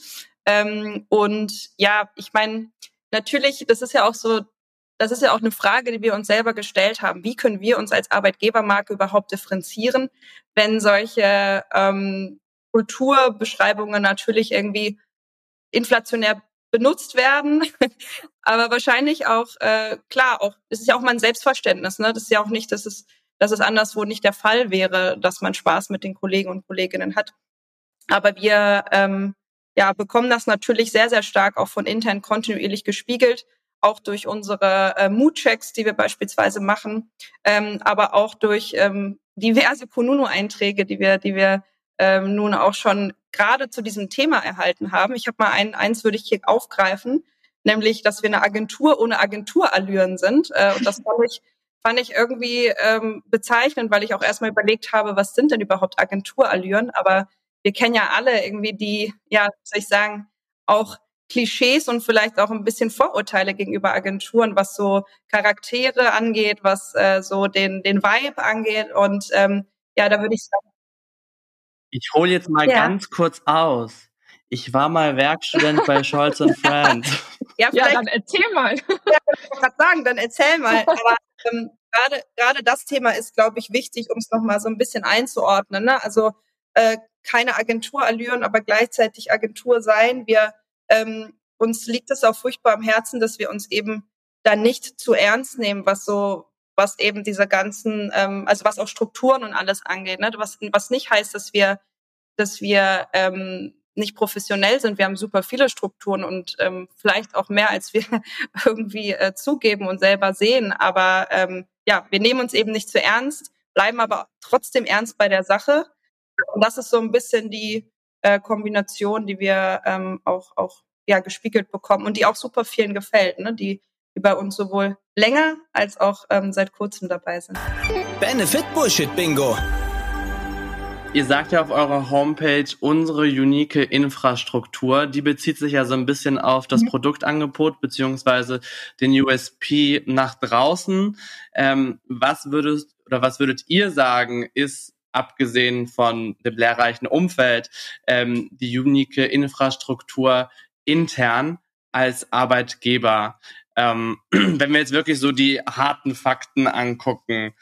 Speaker 4: Ähm, und ja, ich meine, natürlich, das ist ja auch so das ist ja auch eine Frage, die wir uns selber gestellt haben. Wie können wir uns als Arbeitgebermarke überhaupt differenzieren, wenn solche ähm, Kulturbeschreibungen natürlich irgendwie inflationär benutzt werden, aber wahrscheinlich auch äh, klar auch es ist ja auch mal ein Selbstverständnis, ne? Das ist ja auch nicht, dass es dass es anderswo nicht der Fall wäre, dass man Spaß mit den Kollegen und Kolleginnen hat. Aber wir ähm, ja bekommen das natürlich sehr sehr stark auch von intern kontinuierlich gespiegelt, auch durch unsere äh, Mood-Checks, die wir beispielsweise machen, ähm, aber auch durch ähm, diverse Kununu-Einträge, die wir die wir ähm, nun auch schon gerade zu diesem Thema erhalten haben. Ich habe mal ein, eins würde ich hier aufgreifen, nämlich, dass wir eine Agentur ohne Agenturallüren sind. Äh, und das fand ich, fand ich irgendwie ähm, bezeichnend, weil ich auch erstmal überlegt habe, was sind denn überhaupt Agenturallüren? Aber wir kennen ja alle irgendwie die, ja, soll ich sagen, auch Klischees und vielleicht auch ein bisschen Vorurteile gegenüber Agenturen, was so Charaktere angeht, was äh, so den, den Vibe angeht. Und ähm, ja, da würde ich sagen,
Speaker 2: ich hole jetzt mal ja. ganz kurz aus. Ich war mal Werkstudent bei Scholz und Friends.
Speaker 3: Ja, ja, dann erzähl mal. Ja,
Speaker 4: ich gerade sagen, dann erzähl mal. Aber ähm, gerade gerade das Thema ist, glaube ich, wichtig, um es nochmal so ein bisschen einzuordnen. Ne? Also äh, keine Agenturallüren, aber gleichzeitig Agentur sein. Wir ähm, uns liegt es auch furchtbar am Herzen, dass wir uns eben da nicht zu ernst nehmen, was so was eben diese ganzen, ähm, also was auch Strukturen und alles angeht, ne? was, was nicht heißt, dass wir, dass wir ähm, nicht professionell sind. Wir haben super viele Strukturen und ähm, vielleicht auch mehr, als wir irgendwie äh, zugeben und selber sehen. Aber ähm, ja, wir nehmen uns eben nicht zu ernst, bleiben aber trotzdem ernst bei der Sache. Und das ist so ein bisschen die äh, Kombination, die wir ähm, auch, auch ja, gespiegelt bekommen und die auch super vielen gefällt, ne? die die bei uns sowohl länger als auch ähm, seit kurzem dabei sind.
Speaker 1: Benefit Bullshit Bingo.
Speaker 2: Ihr sagt ja auf eurer Homepage, unsere unique Infrastruktur, die bezieht sich ja so ein bisschen auf das mhm. Produktangebot beziehungsweise den USP nach draußen. Ähm, was würdest oder was würdet ihr sagen, ist abgesehen von dem lehrreichen Umfeld ähm, die unique Infrastruktur intern als Arbeitgeber? Ähm, wenn wir jetzt wirklich so die harten Fakten angucken,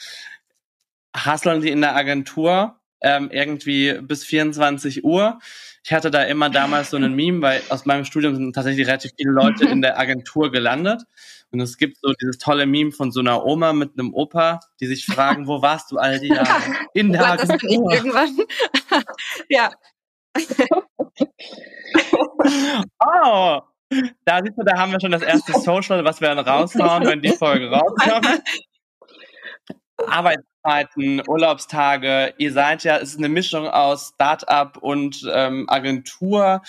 Speaker 2: hasseln die in der Agentur ähm, irgendwie bis 24 Uhr. Ich hatte da immer damals so einen Meme, weil aus meinem Studium sind tatsächlich relativ viele Leute in der Agentur gelandet. Und es gibt so dieses tolle Meme von so einer Oma mit einem Opa, die sich fragen, wo warst du all die Jahre?
Speaker 4: In der Agentur. Irgendwann. ja.
Speaker 2: oh, da siehst du, da haben wir schon das erste Social, was wir dann raushauen, wenn die Folge rauskommt. Arbeitszeiten, Urlaubstage, ihr seid ja, es ist eine Mischung aus Start-up und ähm, Agentur.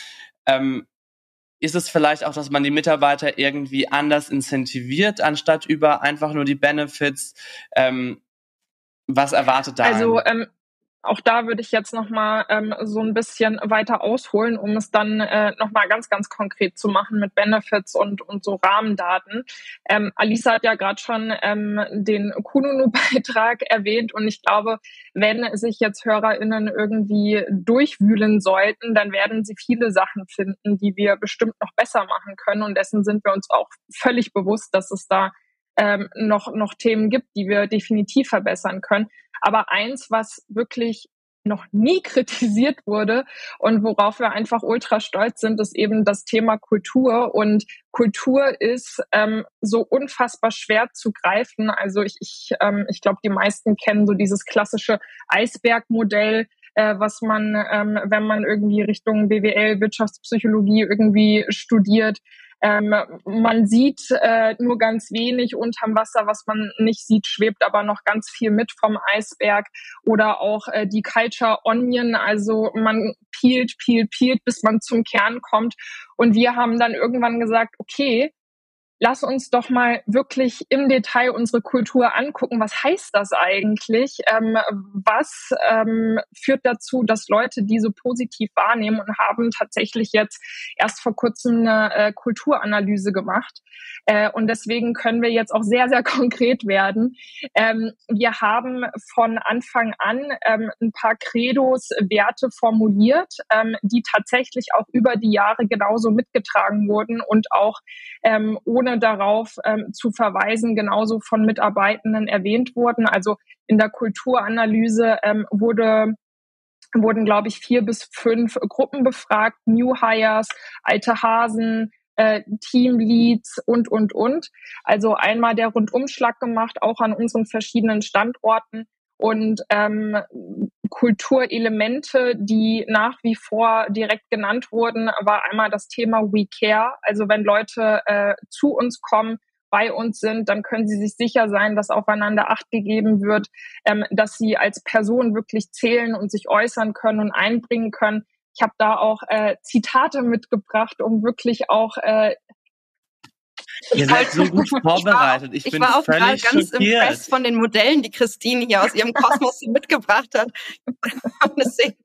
Speaker 2: Ähm, ist es vielleicht auch, dass man die Mitarbeiter irgendwie anders incentiviert, anstatt über einfach nur die Benefits? Ähm, was erwartet da?
Speaker 3: Also ähm, auch da würde ich jetzt nochmal ähm, so ein bisschen weiter ausholen, um es dann äh, nochmal ganz, ganz konkret zu machen mit Benefits und, und so Rahmendaten. Ähm, Alisa hat ja gerade schon ähm, den Kununu-Beitrag erwähnt und ich glaube, wenn sich jetzt HörerInnen irgendwie durchwühlen sollten, dann werden sie viele Sachen finden, die wir bestimmt noch besser machen können und dessen sind wir uns auch völlig bewusst, dass es da ähm, noch, noch Themen gibt, die wir definitiv verbessern können. Aber eins, was wirklich noch nie kritisiert wurde und worauf wir einfach ultra stolz sind, ist eben das Thema Kultur. Und Kultur ist ähm, so unfassbar schwer zu greifen. Also ich, ich, ähm, ich glaube, die meisten kennen so dieses klassische Eisbergmodell, äh, was man, ähm, wenn man irgendwie Richtung BWL, Wirtschaftspsychologie irgendwie studiert, ähm, man sieht äh, nur ganz wenig unterm Wasser, was man nicht sieht, schwebt aber noch ganz viel mit vom Eisberg oder auch äh, die Culture Onion, also man peelt, peelt, peelt, bis man zum Kern kommt. Und wir haben dann irgendwann gesagt, okay, lass uns doch mal wirklich im Detail unsere Kultur angucken. Was heißt das eigentlich? Ähm, was ähm, führt dazu, dass Leute diese positiv wahrnehmen und haben tatsächlich jetzt erst vor kurzem eine äh, Kulturanalyse gemacht. Äh, und deswegen können wir jetzt auch sehr, sehr konkret werden. Ähm, wir haben von Anfang an ähm, ein paar Credos, Werte formuliert, ähm, die tatsächlich auch über die Jahre genauso mitgetragen wurden und auch ohne ohne darauf ähm, zu verweisen, genauso von Mitarbeitenden erwähnt wurden. Also in der Kulturanalyse ähm, wurde wurden, glaube ich, vier bis fünf Gruppen befragt, New Hires, alte Hasen, äh, Teamleads und, und, und. Also einmal der Rundumschlag gemacht, auch an unseren verschiedenen Standorten. Und ähm, Kulturelemente, die nach wie vor direkt genannt wurden, war einmal das Thema We Care. Also wenn Leute äh, zu uns kommen, bei uns sind, dann können sie sich sicher sein, dass aufeinander Acht gegeben wird, ähm, dass sie als Person wirklich zählen und sich äußern können und einbringen können. Ich habe da auch äh, Zitate mitgebracht, um wirklich auch äh,
Speaker 2: Ihr seid so gut vorbereitet.
Speaker 4: Ich, ich, war auch, ich bin völlig ganz schockiert. impressed von den Modellen, die Christine hier aus ihrem Kosmos mitgebracht hat. deswegen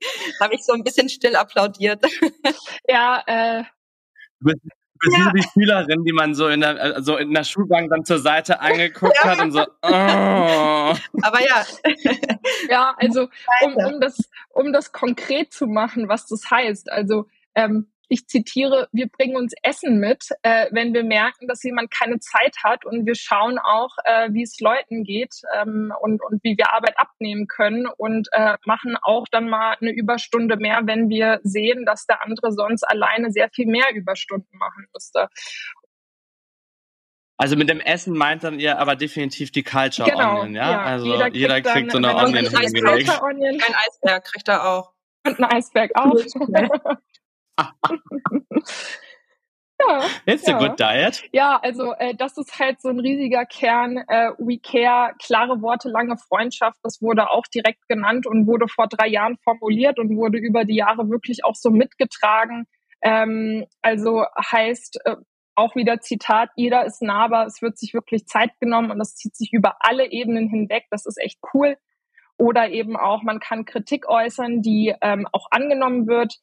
Speaker 4: habe ich so ein bisschen still applaudiert.
Speaker 3: Ja, äh,
Speaker 2: du bist, du bist ja. die Schülerin, die man so in der, also in der Schulbank dann zur Seite angeguckt ja. hat und so. Oh.
Speaker 4: Aber ja.
Speaker 3: Ja, also um, um das, um das konkret zu machen, was das heißt. Also ähm, ich zitiere, wir bringen uns Essen mit, äh, wenn wir merken, dass jemand keine Zeit hat und wir schauen auch, äh, wie es Leuten geht ähm, und, und wie wir Arbeit abnehmen können und äh, machen auch dann mal eine Überstunde mehr, wenn wir sehen, dass der andere sonst alleine sehr viel mehr Überstunden machen müsste.
Speaker 2: Also mit dem Essen meint dann ihr aber definitiv die Culture
Speaker 3: genau,
Speaker 2: Onion, ja?
Speaker 3: ja
Speaker 2: also
Speaker 3: jeder kriegt,
Speaker 2: jeder kriegt so eine Onion.
Speaker 4: Ein Eisberg kriegt er auch.
Speaker 3: Und ein Eisberg auch.
Speaker 2: Ja, It's ja. a good diet.
Speaker 3: Ja, also äh, das ist halt so ein riesiger Kern. Äh, We care, klare Worte, lange Freundschaft. Das wurde auch direkt genannt und wurde vor drei Jahren formuliert und wurde über die Jahre wirklich auch so mitgetragen. Ähm, also heißt äh, auch wieder Zitat: Jeder ist nahbar. Es wird sich wirklich Zeit genommen und das zieht sich über alle Ebenen hinweg. Das ist echt cool. Oder eben auch, man kann Kritik äußern, die ähm, auch angenommen wird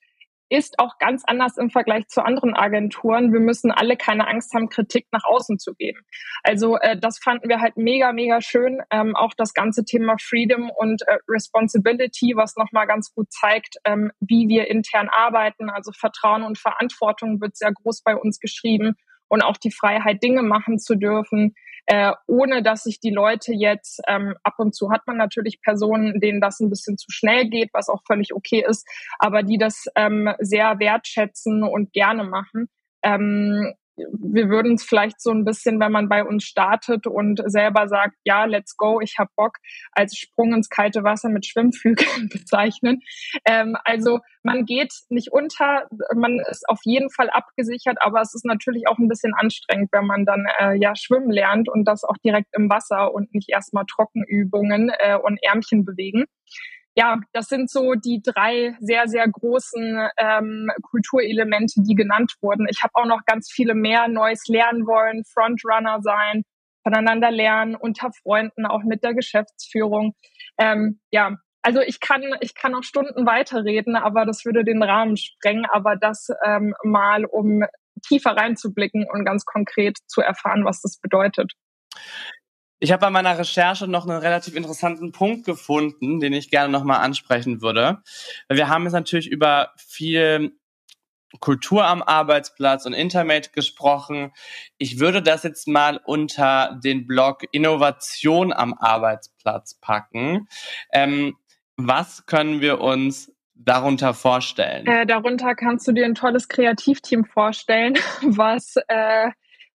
Speaker 3: ist auch ganz anders im Vergleich zu anderen Agenturen. Wir müssen alle keine Angst haben, Kritik nach außen zu geben. Also äh, das fanden wir halt mega, mega schön. Ähm, auch das ganze Thema Freedom und äh, Responsibility, was nochmal ganz gut zeigt, ähm, wie wir intern arbeiten. Also Vertrauen und Verantwortung wird sehr groß bei uns geschrieben und auch die Freiheit, Dinge machen zu dürfen, äh, ohne dass sich die Leute jetzt, ähm, ab und zu hat man natürlich Personen, denen das ein bisschen zu schnell geht, was auch völlig okay ist, aber die das ähm, sehr wertschätzen und gerne machen. Ähm, wir würden es vielleicht so ein bisschen, wenn man bei uns startet und selber sagt, ja, let's go, ich hab Bock, als Sprung ins kalte Wasser mit Schwimmflügeln bezeichnen. Ähm, also man geht nicht unter, man ist auf jeden Fall abgesichert, aber es ist natürlich auch ein bisschen anstrengend, wenn man dann äh, ja schwimmen lernt und das auch direkt im Wasser und nicht erstmal Trockenübungen äh, und Ärmchen bewegen ja, das sind so die drei sehr, sehr großen ähm, Kulturelemente, die genannt wurden. Ich habe auch noch ganz viele mehr Neues lernen wollen, Frontrunner sein, voneinander lernen, unter Freunden, auch mit der Geschäftsführung. Ähm, ja, also ich kann, ich kann auch Stunden weiterreden, aber das würde den Rahmen sprengen. Aber das ähm, mal, um tiefer reinzublicken und ganz konkret zu erfahren, was das bedeutet.
Speaker 2: Ich habe bei meiner Recherche noch einen relativ interessanten Punkt gefunden, den ich gerne nochmal ansprechen würde. Wir haben jetzt natürlich über viel Kultur am Arbeitsplatz und Internet gesprochen. Ich würde das jetzt mal unter den Blog Innovation am Arbeitsplatz packen. Ähm, was können wir uns darunter vorstellen?
Speaker 3: Äh, darunter kannst du dir ein tolles Kreativteam vorstellen, was äh,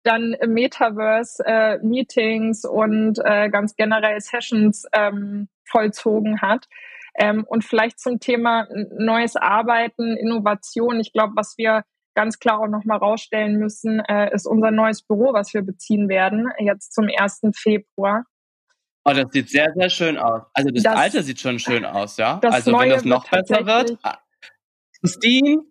Speaker 3: dann im Metaverse äh, Meetings und äh, ganz generell Sessions ähm, vollzogen hat. Ähm, und vielleicht zum Thema neues Arbeiten, Innovation. Ich glaube, was wir ganz klar auch nochmal rausstellen müssen, äh, ist unser neues Büro, was wir beziehen werden, jetzt zum 1. Februar.
Speaker 2: Oh, das sieht sehr, sehr schön aus. Also das, das alte sieht schon schön aus, ja. also wenn das noch besser wird. Ah, Christine,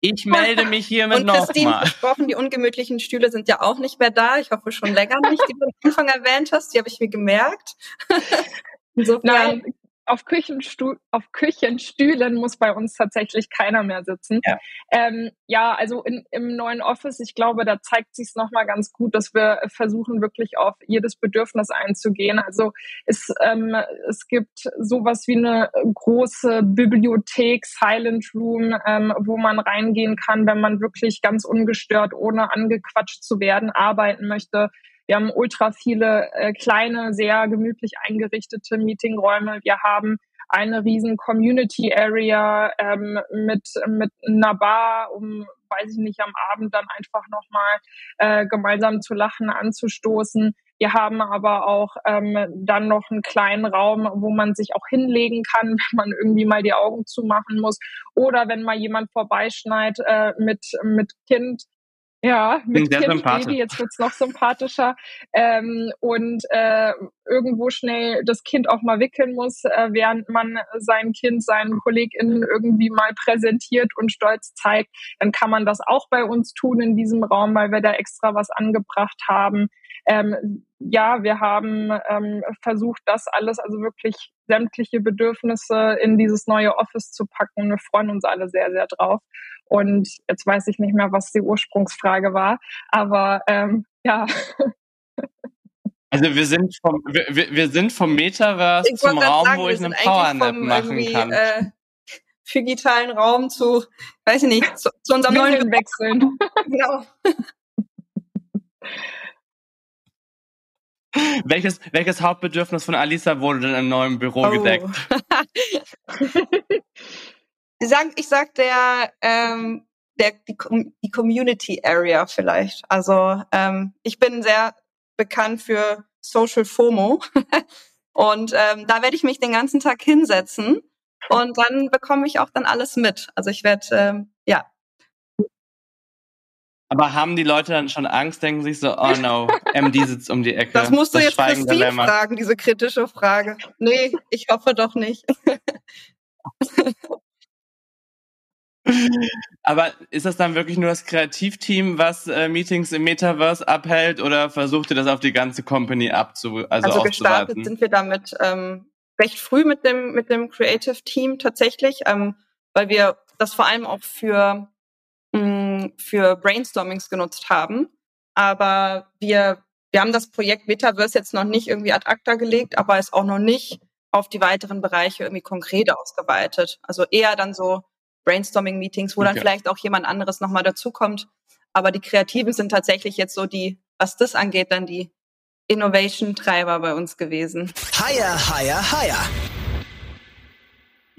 Speaker 2: ich melde mich hiermit nochmal. Und Christine, noch
Speaker 4: versprochen, die ungemütlichen Stühle sind ja auch nicht mehr da. Ich hoffe schon länger nicht, die du am Anfang erwähnt hast. Die habe ich mir gemerkt.
Speaker 3: Insofern. Nein, auf, Küchenstu auf Küchenstühlen muss bei uns tatsächlich keiner mehr sitzen. Ja, ähm, ja also in, im neuen Office, ich glaube, da zeigt sich es nochmal ganz gut, dass wir versuchen, wirklich auf jedes Bedürfnis einzugehen. Also es, ähm, es gibt sowas wie eine große Bibliothek, Silent Room, ähm, wo man reingehen kann, wenn man wirklich ganz ungestört, ohne angequatscht zu werden, arbeiten möchte. Wir haben ultra viele äh, kleine, sehr gemütlich eingerichtete Meetingräume. Wir haben eine riesen Community Area ähm, mit, mit einer Bar, um, weiß ich nicht, am Abend dann einfach nochmal äh, gemeinsam zu lachen, anzustoßen. Wir haben aber auch ähm, dann noch einen kleinen Raum, wo man sich auch hinlegen kann, wenn man irgendwie mal die Augen zumachen muss. Oder wenn mal jemand vorbeischneit äh, mit, mit Kind, ja, mit Kind Baby, jetzt wird's noch sympathischer. Ähm, und äh, irgendwo schnell das Kind auch mal wickeln muss, äh, während man sein Kind seinen KollegInnen irgendwie mal präsentiert und stolz zeigt, dann kann man das auch bei uns tun in diesem Raum, weil wir da extra was angebracht haben. Ähm, ja, wir haben ähm, versucht, das alles, also wirklich sämtliche Bedürfnisse in dieses neue Office zu packen. Wir freuen uns alle sehr, sehr drauf. Und jetzt weiß ich nicht mehr, was die Ursprungsfrage war, aber ähm, ja.
Speaker 2: Also wir sind vom wir, wir sind vom Metaverse zum Raum, sagen, wo ich einen Powernap machen kann. Äh,
Speaker 4: digitalen Raum zu, weiß ich nicht, zu, zu unserem neuen wechseln. genau.
Speaker 2: welches, welches Hauptbedürfnis von Alisa wurde denn im neuen Büro oh. gedeckt?
Speaker 4: ich sag, ich sag der, ähm, der die, die Community Area vielleicht. Also ähm, ich bin sehr bekannt für Social FOMO und ähm, da werde ich mich den ganzen Tag hinsetzen und dann bekomme ich auch dann alles mit. Also ich werde ähm,
Speaker 2: aber haben die Leute dann schon Angst, denken sich so, oh no, MD sitzt um die Ecke.
Speaker 4: Das musst du das jetzt Christine fragen, diese kritische Frage. Nee, ich hoffe doch nicht.
Speaker 2: Aber ist das dann wirklich nur das Kreativteam, was äh, Meetings im Metaverse abhält oder versucht ihr das auf die ganze Company abzu also,
Speaker 4: also gestartet sind wir damit ähm, recht früh mit dem mit dem Creative Team tatsächlich, ähm, weil wir das vor allem auch für für Brainstormings genutzt haben. Aber wir, wir haben das Projekt Metaverse jetzt noch nicht irgendwie ad acta gelegt, aber ist auch noch nicht auf die weiteren Bereiche irgendwie konkret ausgeweitet. Also eher dann so Brainstorming-Meetings, wo okay. dann vielleicht auch jemand anderes nochmal dazukommt. Aber die Kreativen sind tatsächlich jetzt so die, was das angeht, dann die Innovation-Treiber bei uns gewesen.
Speaker 1: Higher, higher, higher.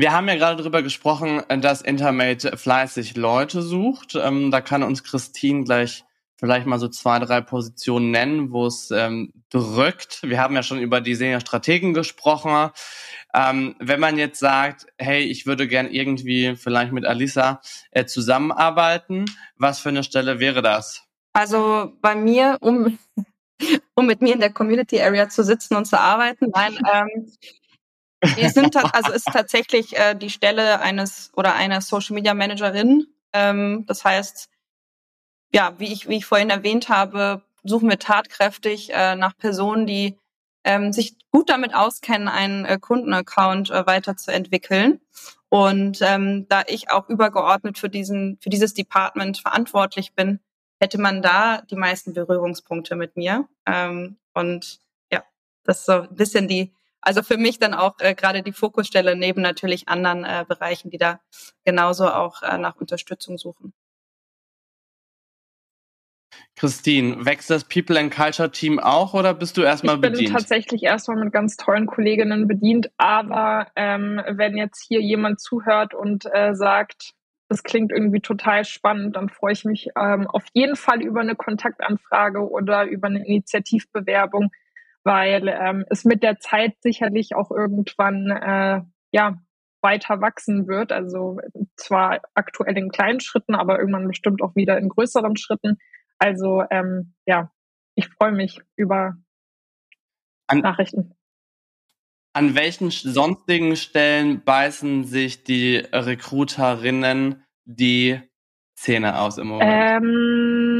Speaker 2: Wir haben ja gerade darüber gesprochen, dass Intermate fleißig Leute sucht. Ähm, da kann uns Christine gleich vielleicht mal so zwei, drei Positionen nennen, wo es ähm, drückt. Wir haben ja schon über die Senior-Strategen gesprochen. Ähm, wenn man jetzt sagt, hey, ich würde gern irgendwie vielleicht mit Alisa äh, zusammenarbeiten, was für eine Stelle wäre das?
Speaker 4: Also bei mir, um, um mit mir in der Community Area zu sitzen und zu arbeiten, nein, ähm, wir sind also ist tatsächlich äh, die Stelle eines oder einer Social Media Managerin. Ähm, das heißt, ja, wie ich wie ich vorhin erwähnt habe, suchen wir tatkräftig äh, nach Personen, die ähm, sich gut damit auskennen, einen äh, Kundenaccount äh, weiterzuentwickeln. Und ähm, da ich auch übergeordnet für diesen für dieses Department verantwortlich bin, hätte man da die meisten Berührungspunkte mit mir. Ähm, und ja, das ist so ein bisschen die also für mich dann auch äh, gerade die Fokusstelle neben natürlich anderen äh, Bereichen, die da genauso auch äh, nach Unterstützung suchen.
Speaker 2: Christine, wächst das People and Culture Team auch oder bist du erstmal bedient?
Speaker 3: Ich bin tatsächlich erstmal mit ganz tollen Kolleginnen bedient, aber ähm, wenn jetzt hier jemand zuhört und äh, sagt, das klingt irgendwie total spannend, dann freue ich mich ähm, auf jeden Fall über eine Kontaktanfrage oder über eine Initiativbewerbung weil ähm, es mit der Zeit sicherlich auch irgendwann äh, ja weiter wachsen wird. Also zwar aktuell in kleinen Schritten, aber irgendwann bestimmt auch wieder in größeren Schritten. Also ähm, ja, ich freue mich über an, Nachrichten.
Speaker 2: An welchen sonstigen Stellen beißen sich die Recruiterinnen die Zähne aus im Moment?
Speaker 3: Ähm,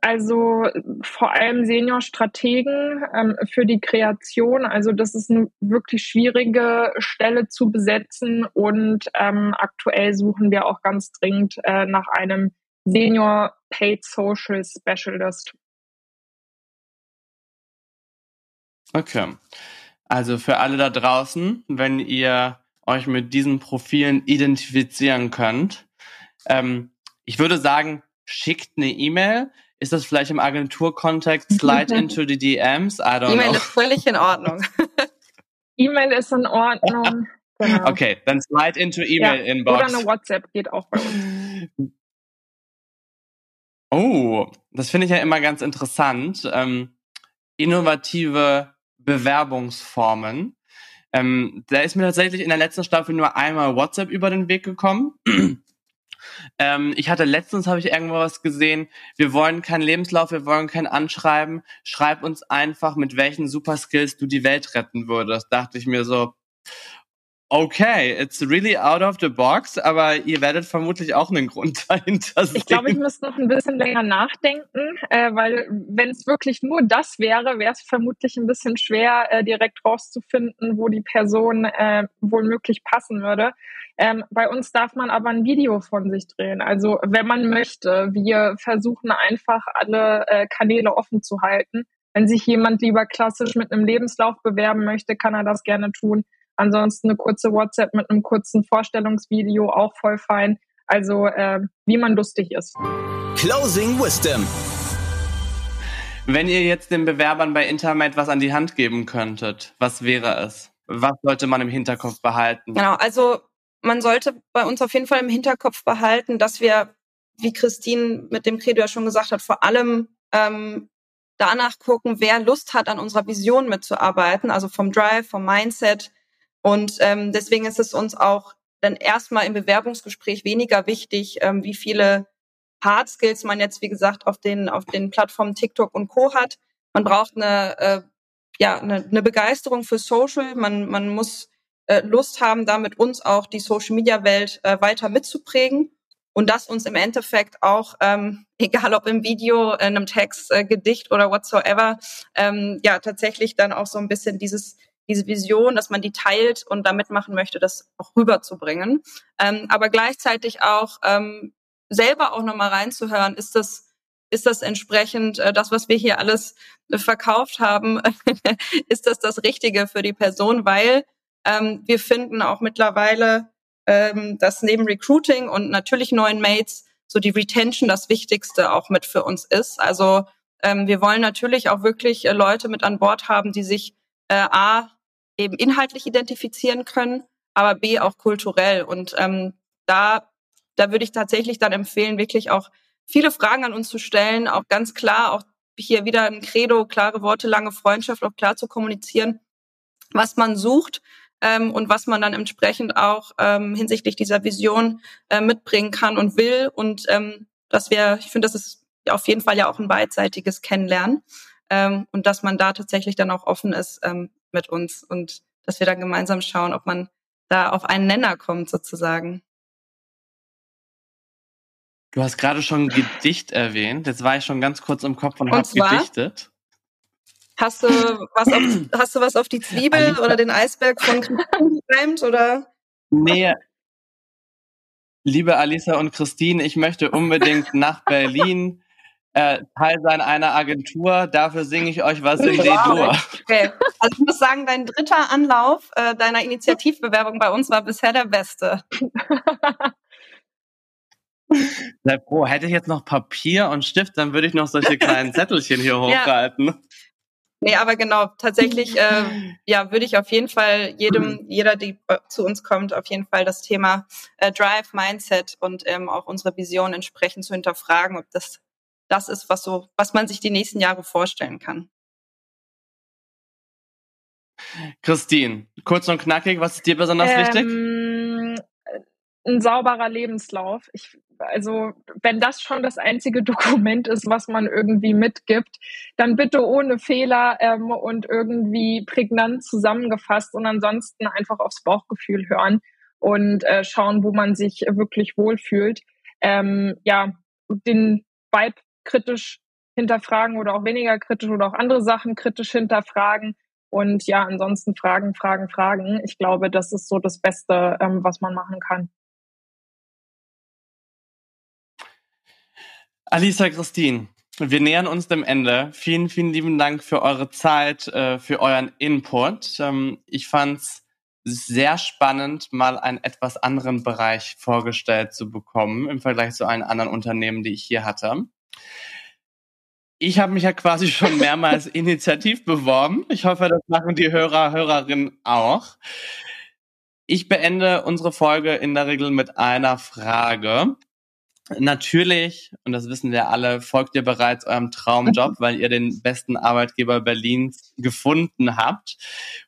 Speaker 3: also vor allem Senior-Strategen ähm, für die Kreation. Also das ist eine wirklich schwierige Stelle zu besetzen und ähm, aktuell suchen wir auch ganz dringend äh, nach einem Senior Paid Social Specialist.
Speaker 2: Okay. Also für alle da draußen, wenn ihr euch mit diesen Profilen identifizieren könnt, ähm, ich würde sagen, schickt eine E-Mail. Ist das vielleicht im Agenturkontext slide into the DMs? I don't
Speaker 4: E-Mail
Speaker 2: know.
Speaker 4: ist völlig in Ordnung.
Speaker 3: E-Mail ist in Ordnung. Genau.
Speaker 2: Okay, dann slide into E-Mail
Speaker 3: Oder
Speaker 2: Inbox.
Speaker 3: eine WhatsApp geht auch bei uns.
Speaker 2: Oh, das finde ich ja immer ganz interessant. Ähm, innovative Bewerbungsformen. Ähm, da ist mir tatsächlich in der letzten Staffel nur einmal WhatsApp über den Weg gekommen. Ähm, ich hatte letztens, habe ich irgendwo was gesehen, wir wollen keinen Lebenslauf, wir wollen kein Anschreiben. Schreib uns einfach, mit welchen Superskills du die Welt retten würdest. Dachte ich mir so, okay, it's really out of the box, aber ihr werdet vermutlich auch einen Grund dahinter sehen.
Speaker 3: Ich glaube, ich müsste noch ein bisschen länger nachdenken, äh, weil wenn es wirklich nur das wäre, wäre es vermutlich ein bisschen schwer, äh, direkt rauszufinden, wo die Person äh, wohl möglich passen würde. Ähm, bei uns darf man aber ein Video von sich drehen. Also wenn man möchte, wir versuchen einfach alle äh, Kanäle offen zu halten. Wenn sich jemand lieber klassisch mit einem Lebenslauf bewerben möchte, kann er das gerne tun. Ansonsten eine kurze WhatsApp mit einem kurzen Vorstellungsvideo auch voll fein. Also äh, wie man lustig ist.
Speaker 1: Closing Wisdom.
Speaker 2: Wenn ihr jetzt den Bewerbern bei Intermate was an die Hand geben könntet, was wäre es? Was sollte man im Hinterkopf behalten?
Speaker 4: Genau, also man sollte bei uns auf jeden Fall im Hinterkopf behalten, dass wir, wie Christine mit dem Credo ja schon gesagt hat, vor allem ähm, danach gucken, wer Lust hat, an unserer Vision mitzuarbeiten, also vom Drive, vom Mindset. Und ähm, deswegen ist es uns auch dann erstmal im Bewerbungsgespräch weniger wichtig, ähm, wie viele Hard Skills man jetzt, wie gesagt, auf den, auf den Plattformen TikTok und Co. hat. Man braucht eine, äh, ja, eine, eine Begeisterung für Social. Man, man muss äh, Lust haben, da mit uns auch die Social Media Welt äh, weiter mitzuprägen und das uns im Endeffekt auch, ähm, egal ob im Video, in einem Text, äh, Gedicht oder whatsoever, ähm, ja, tatsächlich dann auch so ein bisschen dieses diese Vision, dass man die teilt und da mitmachen möchte, das auch rüberzubringen. Ähm, aber gleichzeitig auch ähm, selber auch nochmal reinzuhören, ist das, ist das entsprechend äh, das, was wir hier alles verkauft haben, ist das das Richtige für die Person, weil ähm, wir finden auch mittlerweile, ähm, dass neben Recruiting und natürlich neuen Mates so die Retention das Wichtigste auch mit für uns ist. Also ähm, wir wollen natürlich auch wirklich äh, Leute mit an Bord haben, die sich äh, A, eben inhaltlich identifizieren können, aber B, auch kulturell. Und ähm, da, da würde ich tatsächlich dann empfehlen, wirklich auch viele Fragen an uns zu stellen, auch ganz klar, auch hier wieder ein Credo, klare Worte, lange Freundschaft, auch klar zu kommunizieren, was man sucht ähm, und was man dann entsprechend auch ähm, hinsichtlich dieser Vision äh, mitbringen kann und will. Und ähm, dass wir, ich finde, das ist auf jeden Fall ja auch ein beidseitiges Kennenlernen ähm, und dass man da tatsächlich dann auch offen ist ähm, mit uns und dass wir dann gemeinsam schauen, ob man da auf einen Nenner kommt sozusagen.
Speaker 2: Du hast gerade schon Gedicht erwähnt. Jetzt war ich schon ganz kurz im Kopf und,
Speaker 4: Und
Speaker 2: habe gedichtet.
Speaker 4: Hast du was auf, hast du was auf die Zwiebel
Speaker 2: Alisa.
Speaker 4: oder den Eisberg von Christine gereimt oder?
Speaker 2: Nee. Liebe Alisa und Christine, ich möchte unbedingt nach Berlin äh, Teil sein einer Agentur. Dafür singe ich euch was in D-Dur.
Speaker 4: Okay. Also ich muss sagen, dein dritter Anlauf äh, deiner Initiativbewerbung bei uns war bisher der beste.
Speaker 2: Sei froh, hätte ich jetzt noch Papier und Stift, dann würde ich noch solche kleinen Zettelchen hier hochhalten.
Speaker 4: Nee, aber genau, tatsächlich, äh, ja, würde ich auf jeden Fall jedem, jeder, die zu uns kommt, auf jeden Fall das Thema äh, Drive, Mindset und ähm, auch unsere Vision entsprechend zu hinterfragen, ob das das ist, was so, was man sich die nächsten Jahre vorstellen kann.
Speaker 2: Christine, kurz und knackig, was ist dir besonders wichtig?
Speaker 3: Ähm, ein sauberer Lebenslauf. Ich, also, wenn das schon das einzige Dokument ist, was man irgendwie mitgibt, dann bitte ohne Fehler ähm, und irgendwie prägnant zusammengefasst und ansonsten einfach aufs Bauchgefühl hören und äh, schauen, wo man sich wirklich wohlfühlt. Ähm, ja, den Vibe kritisch hinterfragen oder auch weniger kritisch oder auch andere Sachen kritisch hinterfragen. Und ja, ansonsten Fragen, Fragen, Fragen. Ich glaube, das ist so das Beste, ähm, was man machen kann.
Speaker 2: Alisa Christine, wir nähern uns dem Ende. Vielen, vielen lieben Dank für eure Zeit, äh, für euren Input. Ähm, ich fand's sehr spannend, mal einen etwas anderen Bereich vorgestellt zu bekommen im Vergleich zu allen anderen Unternehmen, die ich hier hatte. Ich habe mich ja quasi schon mehrmals initiativ beworben. Ich hoffe, das machen die Hörer, Hörerinnen auch. Ich beende unsere Folge in der Regel mit einer Frage. Natürlich, und das wissen wir alle, folgt ihr bereits eurem Traumjob, weil ihr den besten Arbeitgeber Berlins gefunden habt.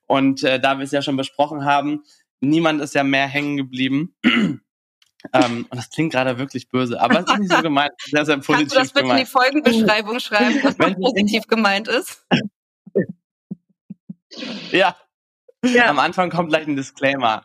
Speaker 2: Und äh, da wir es ja schon besprochen haben, niemand ist ja mehr hängen geblieben. Ähm, und das klingt gerade wirklich böse, aber es ist nicht so gemeint. Sehr, sehr positiv
Speaker 4: Kannst du das bitte gemeint. in die Folgenbeschreibung schreiben, dass das positiv gemeint ist?
Speaker 2: ja. ja. Am Anfang kommt gleich ein Disclaimer.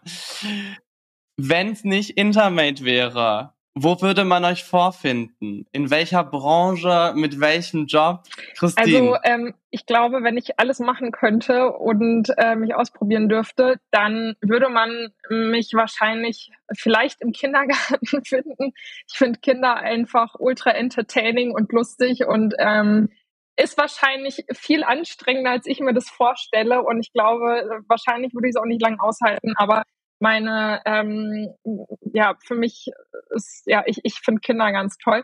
Speaker 2: Wenn es nicht Intermate wäre, wo würde man euch vorfinden? In welcher Branche, mit welchem Job?
Speaker 3: Christine? Also ähm, ich glaube, wenn ich alles machen könnte und äh, mich ausprobieren dürfte, dann würde man mich wahrscheinlich vielleicht im Kindergarten finden. Ich finde Kinder einfach ultra entertaining und lustig und ähm, ist wahrscheinlich viel anstrengender, als ich mir das vorstelle. Und ich glaube, wahrscheinlich würde ich es auch nicht lange aushalten, aber meine, ähm, ja, für mich ist, ja, ich, ich finde Kinder ganz toll.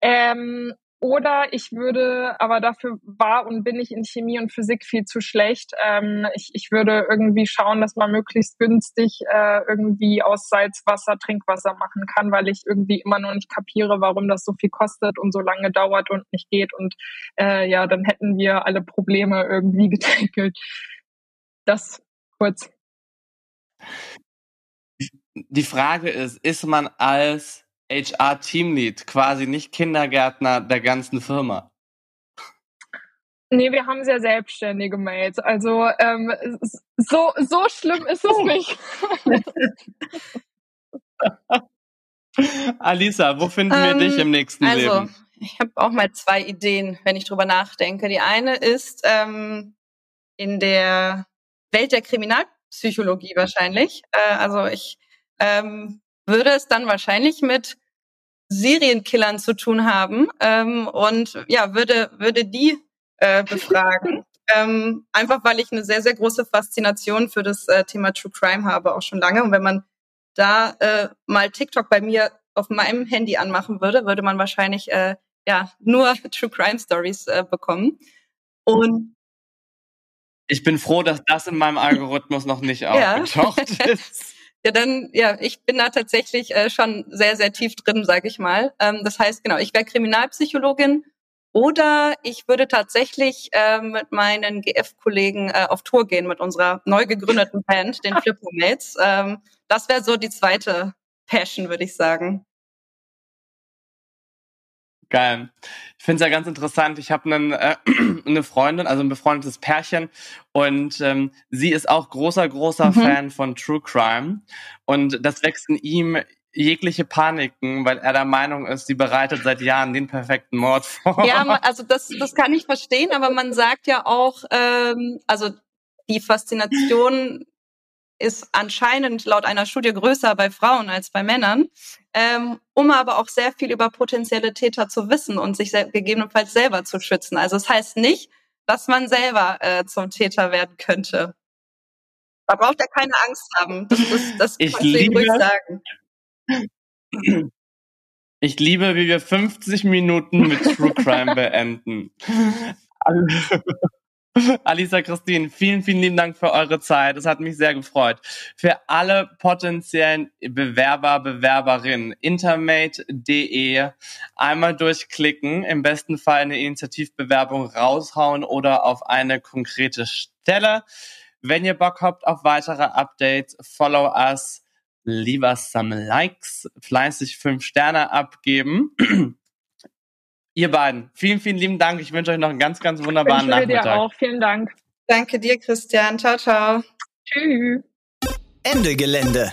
Speaker 3: Ähm, oder ich würde, aber dafür war und bin ich in Chemie und Physik viel zu schlecht. Ähm, ich, ich würde irgendwie schauen, dass man möglichst günstig äh, irgendwie aus Salzwasser Trinkwasser machen kann, weil ich irgendwie immer noch nicht kapiere, warum das so viel kostet und so lange dauert und nicht geht. Und äh, ja, dann hätten wir alle Probleme irgendwie getackelt. Das kurz
Speaker 2: die Frage ist, ist man als HR-Teamlead quasi nicht Kindergärtner der ganzen Firma?
Speaker 3: Nee, wir haben sehr selbstständige Mails. Also ähm, so, so schlimm ist es oh. nicht.
Speaker 2: Alisa, wo finden wir ähm, dich im nächsten also, Leben? Also,
Speaker 4: ich habe auch mal zwei Ideen, wenn ich drüber nachdenke. Die eine ist ähm, in der Welt der Kriminalpsychologie wahrscheinlich. Äh, also ich ähm, würde es dann wahrscheinlich mit Serienkillern zu tun haben ähm, und ja, würde, würde die äh, befragen. ähm, einfach weil ich eine sehr, sehr große Faszination für das äh, Thema True Crime habe, auch schon lange. Und wenn man da äh, mal TikTok bei mir auf meinem Handy anmachen würde, würde man wahrscheinlich äh, ja nur True Crime Stories äh, bekommen. Und
Speaker 2: ich bin froh, dass das in meinem Algorithmus noch nicht aufgetaucht ja. ist.
Speaker 4: Ja, dann, ja, ich bin da tatsächlich äh, schon sehr, sehr tief drin, sage ich mal. Ähm, das heißt, genau, ich wäre Kriminalpsychologin oder ich würde tatsächlich äh, mit meinen GF-Kollegen äh, auf Tour gehen mit unserer neu gegründeten Band, den Flippo-Mates. Ähm, das wäre so die zweite Passion, würde ich sagen.
Speaker 2: Geil. Ich finde es ja ganz interessant. Ich habe äh, eine Freundin, also ein befreundetes Pärchen, und ähm, sie ist auch großer, großer mhm. Fan von True Crime. Und das wächst in ihm jegliche Paniken, weil er der Meinung ist, sie bereitet seit Jahren den perfekten Mord vor.
Speaker 4: Ja, also das, das kann ich verstehen, aber man sagt ja auch, ähm, also die Faszination ist anscheinend laut einer Studie größer bei Frauen als bei Männern, ähm, um aber auch sehr viel über potenzielle Täter zu wissen und sich gegebenenfalls selber zu schützen. Also es das heißt nicht, dass man selber äh, zum Täter werden könnte. Da braucht er keine Angst haben. Das, das, das
Speaker 2: ich kannst liebe, du ruhig sagen. Ich liebe, wie wir 50 Minuten mit True Crime beenden. Alisa Christine, vielen, vielen lieben Dank für eure Zeit. Es hat mich sehr gefreut. Für alle potenziellen Bewerber, Bewerberinnen, intermate.de einmal durchklicken, im besten Fall eine Initiativbewerbung raushauen oder auf eine konkrete Stelle. Wenn ihr Bock habt auf weitere Updates, follow us, lieber some likes, fleißig fünf Sterne abgeben. Ihr beiden, vielen, vielen lieben Dank. Ich wünsche euch noch einen ganz, ganz wunderbaren ich Nachmittag.
Speaker 3: dir auch. Vielen Dank.
Speaker 4: Danke dir, Christian. Ciao, ciao.
Speaker 3: Tschüss.
Speaker 1: Ende Gelände.